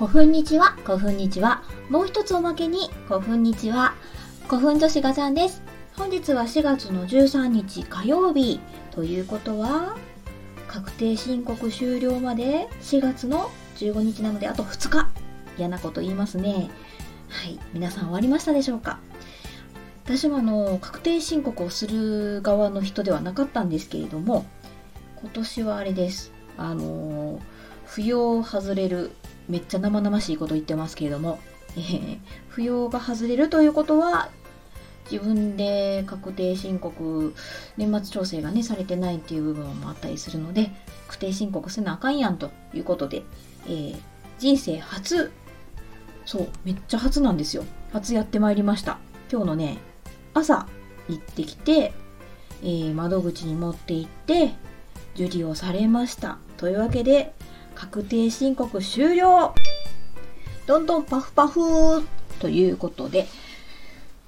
古墳日は古墳日はもう一つおまけに古墳日は古墳女子ガチャンです。本日は4月の13日火曜日。ということは確定申告終了まで4月の15日なのであと2日。嫌なこと言いますね。はい。皆さん終わりましたでしょうか？私もあの確定申告をする側の人ではなかったんですけれども今年はあれです。あの扶養外れるめっちゃ生々しいこと言ってますけれども、えー、扶養が外れるということは自分で確定申告年末調整がねされてないっていう部分もあったりするので確定申告せなあかんやんということで、えー、人生初そうめっちゃ初なんですよ。初やってまいりました。今日のね朝行ってきて、えー、窓口に持って行って受理をされました。というわけで確定申告終了どんどんパフパフということで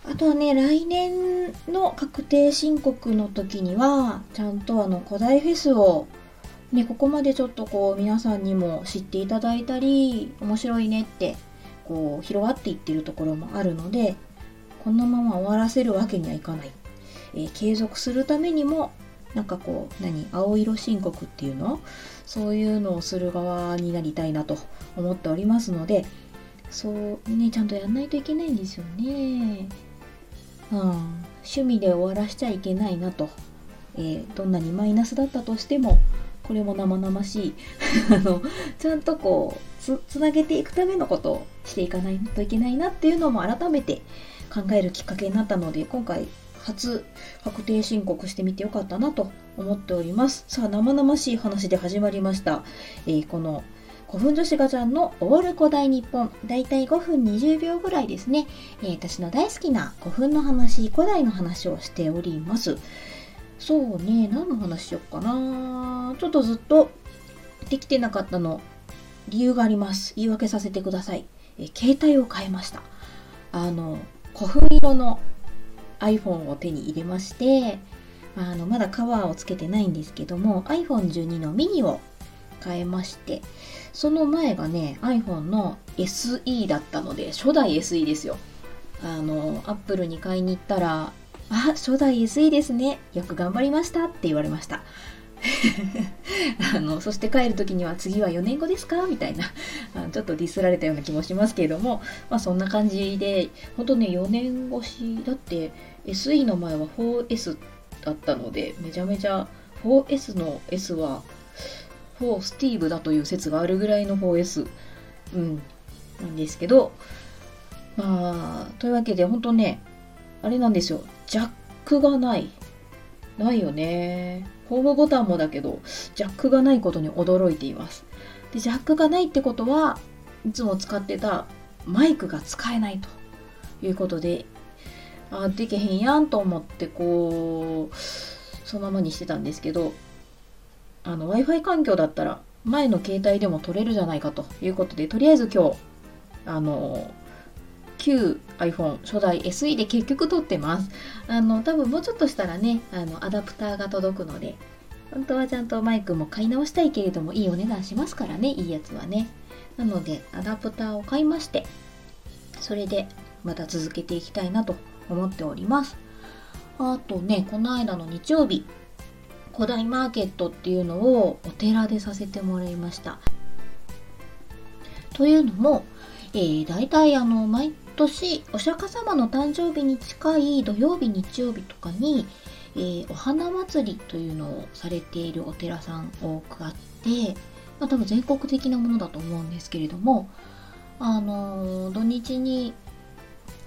あとはね、来年の確定申告の時には、ちゃんとあの古代フェスを、ね、ここまでちょっとこう皆さんにも知っていただいたり、面白いねって、こう広がっていってるところもあるので、このまま終わらせるわけにはいかない。えー、継続するためにも、なんかこう、何、青色申告っていうの？そういうのをする側になりたいなと思っておりますので、そうね、ちゃんとやんないといけないんですよね。うん、趣味で終わらしちゃいけないなと、えー、どんなにマイナスだったとしてもこれも生々しい。あのちゃんとこうつつなげていくためのことをしていかないといけないなっていうのも改めて考えるきっかけになったので今回初確定申告してみてよかったなと思っておりますさあ生々しい話で始まりました、えー、この5分女子ガチャンのオール古代日本。だいたい5分20秒ぐらいですね。えー、私の大好きな古墳の話、古代の話をしております。そうね、何の話しよっかなちょっとずっとできてなかったの、理由があります。言い訳させてください。えー、携帯を変えました。あの、古墳色の iPhone を手に入れまして、あのまだカバーをつけてないんですけども iPhone12 のミニを変えましてその前がね iPhone の SE だったので初代 SE ですよ。あのアップルに買いに行ったら「あ初代 SE ですね。よく頑張りました」って言われました。あのそして帰る時には次は4年後ですか？みたいなあちょっとディスられたような気もしますけれども、まあ、そんな感じで本当ね4年越しだって SE の前は 4S だったのでめちゃめちゃ 4S の S は4スティーブだという説があるぐらいの 4S、うん、なんですけど、まあ、というわけで本当ね、あれなんですよ、ジャックがない。ないよね。ホームボタンもだけど、ジャックがないことに驚いています。で、ジャックがないってことは、いつも使ってたマイクが使えないということで、あ、でけへんやんと思って、こう、そのままにしてたんですけど、Wi-Fi 環境だったら前の携帯でも撮れるじゃないかということで、とりあえず今日、あの、旧 iPhone 初代 SE で結局撮ってます。あの、多分もうちょっとしたらね、あの、アダプターが届くので、本当はちゃんとマイクも買い直したいけれども、いいお値段しますからね、いいやつはね。なので、アダプターを買いまして、それでまた続けていきたいなと思っております。あとね、この間の日曜日、古代マーケットっていうのをお寺でさせてもらいました。というのも、えー、大体あの毎年お釈迦様の誕生日に近い土曜日日曜日とかに、えー、お花祭りというのをされているお寺さん多くあって、まあ、多分全国的なものだと思うんですけれどもあのー、土日に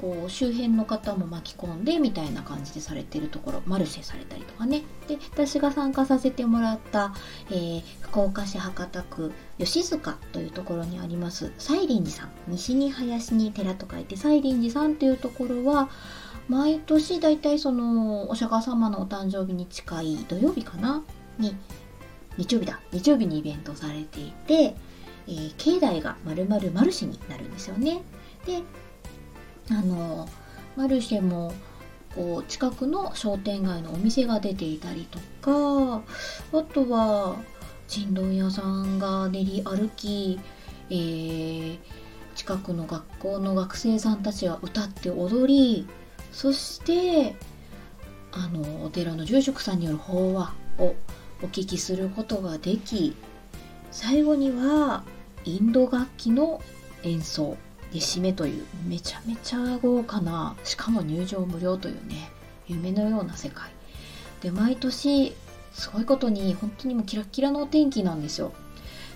こう周辺の方も巻き込んでみたいな感じでされてるところマルシェされたりとかね。で私が参加させてもらった、えー、福岡市博多区吉塚というところにあります西林寺さん西に林に寺と書いて西林寺さんというところは毎年だいたいそのお釈迦様のお誕生日に近い土曜日かな？に日曜日だ。日曜日にイベントされていて、えー、境内がまるまるマルシェになるんですよね。であのマルシェもこう近くの商店街のお店が出ていたりとかあとはちんどん屋さんが練り歩き、えー、近くの学校の学生さんたちが歌って踊りそしてあのお寺の住職さんによる法話をお聞きすることができ最後にはインド楽器の演奏。締めというめちゃめちゃ豪華なしかも入場無料というね夢のような世界。で毎年すごいことに本当にもうキラキラのお天気なんですよ。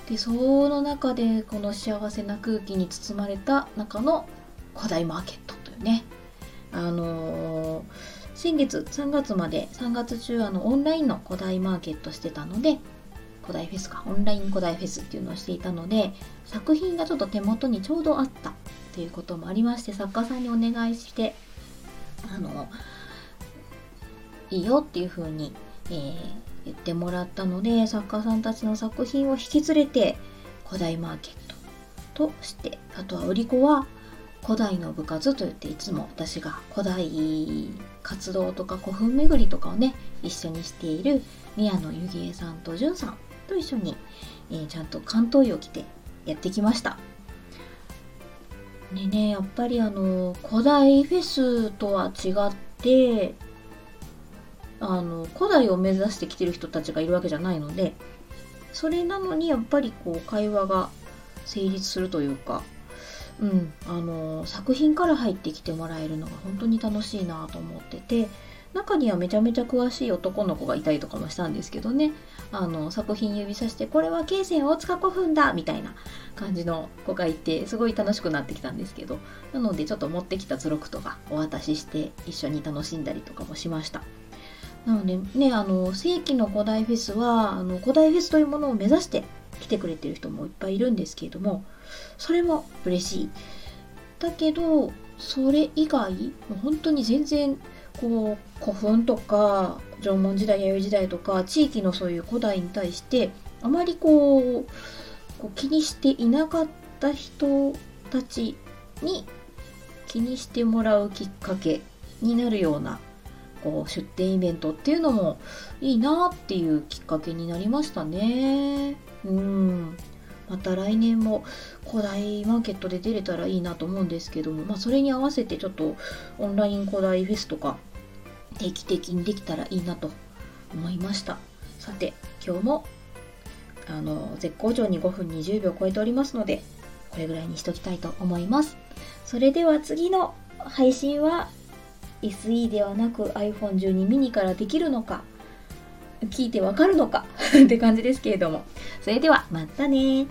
でその中でこの幸せな空気に包まれた中の古代マーケットというね。あのー、先月3月まで3月中あのオンラインの古代マーケットしてたので古代フェスかオンライン古代フェスっていうのをしていたので作品がちょっと手元にちょうどあった。っていうこともありまして作家さんにお願いしてあのいいよっていう風に、えー、言ってもらったので作家さんたちの作品を引き連れて古代マーケットとしてあとは売り子は古代の部活といっていつも私が古代活動とか古墳巡りとかをね一緒にしている宮野ゆぎえさんとじゅんさんと一緒に、えー、ちゃんと関東医を着てやってきました。でねやっぱりあの古代フェスとは違ってあの古代を目指してきてる人たちがいるわけじゃないのでそれなのにやっぱりこう会話が成立するというか、うん、あの作品から入ってきてもらえるのが本当に楽しいなと思ってて中にはめちゃめちゃ詳しい男の子がいたりとかもしたんですけどね。あの作品指さしてこれは京泉大塚古墳だみたいな感じの子がいてすごい楽しくなってきたんですけど。なのでちょっと持ってきた図録とかお渡しして一緒に楽しんだりとかもしました。なのでねあの正規の古代フェスはあの古代フェスというものを目指して来てくれてる人もいっぱいいるんですけれどもそれも嬉しい。だけどそれ以外もう本当に全然こう古墳とか縄文時代弥生時代とか地域のそういう古代に対してあまりこうこう気にしていなかった人たちに気にしてもらうきっかけになるようなこう出店イベントっていうのもいいなっていうきっかけになりましたね。うんまた来年も古代マーケットで出れたらいいなと思うんですけども、まあ、それに合わせてちょっとオンライン古代フェスとか定期的にできたらいいなと思いました。さて今日もあの絶好調に5分20秒超えておりますのでこれぐらいにしときたいと思います。それでは次の配信は SE ではなく iPhone12 mini からできるのか聞いてわかるのか って感じですけれども。それではまたね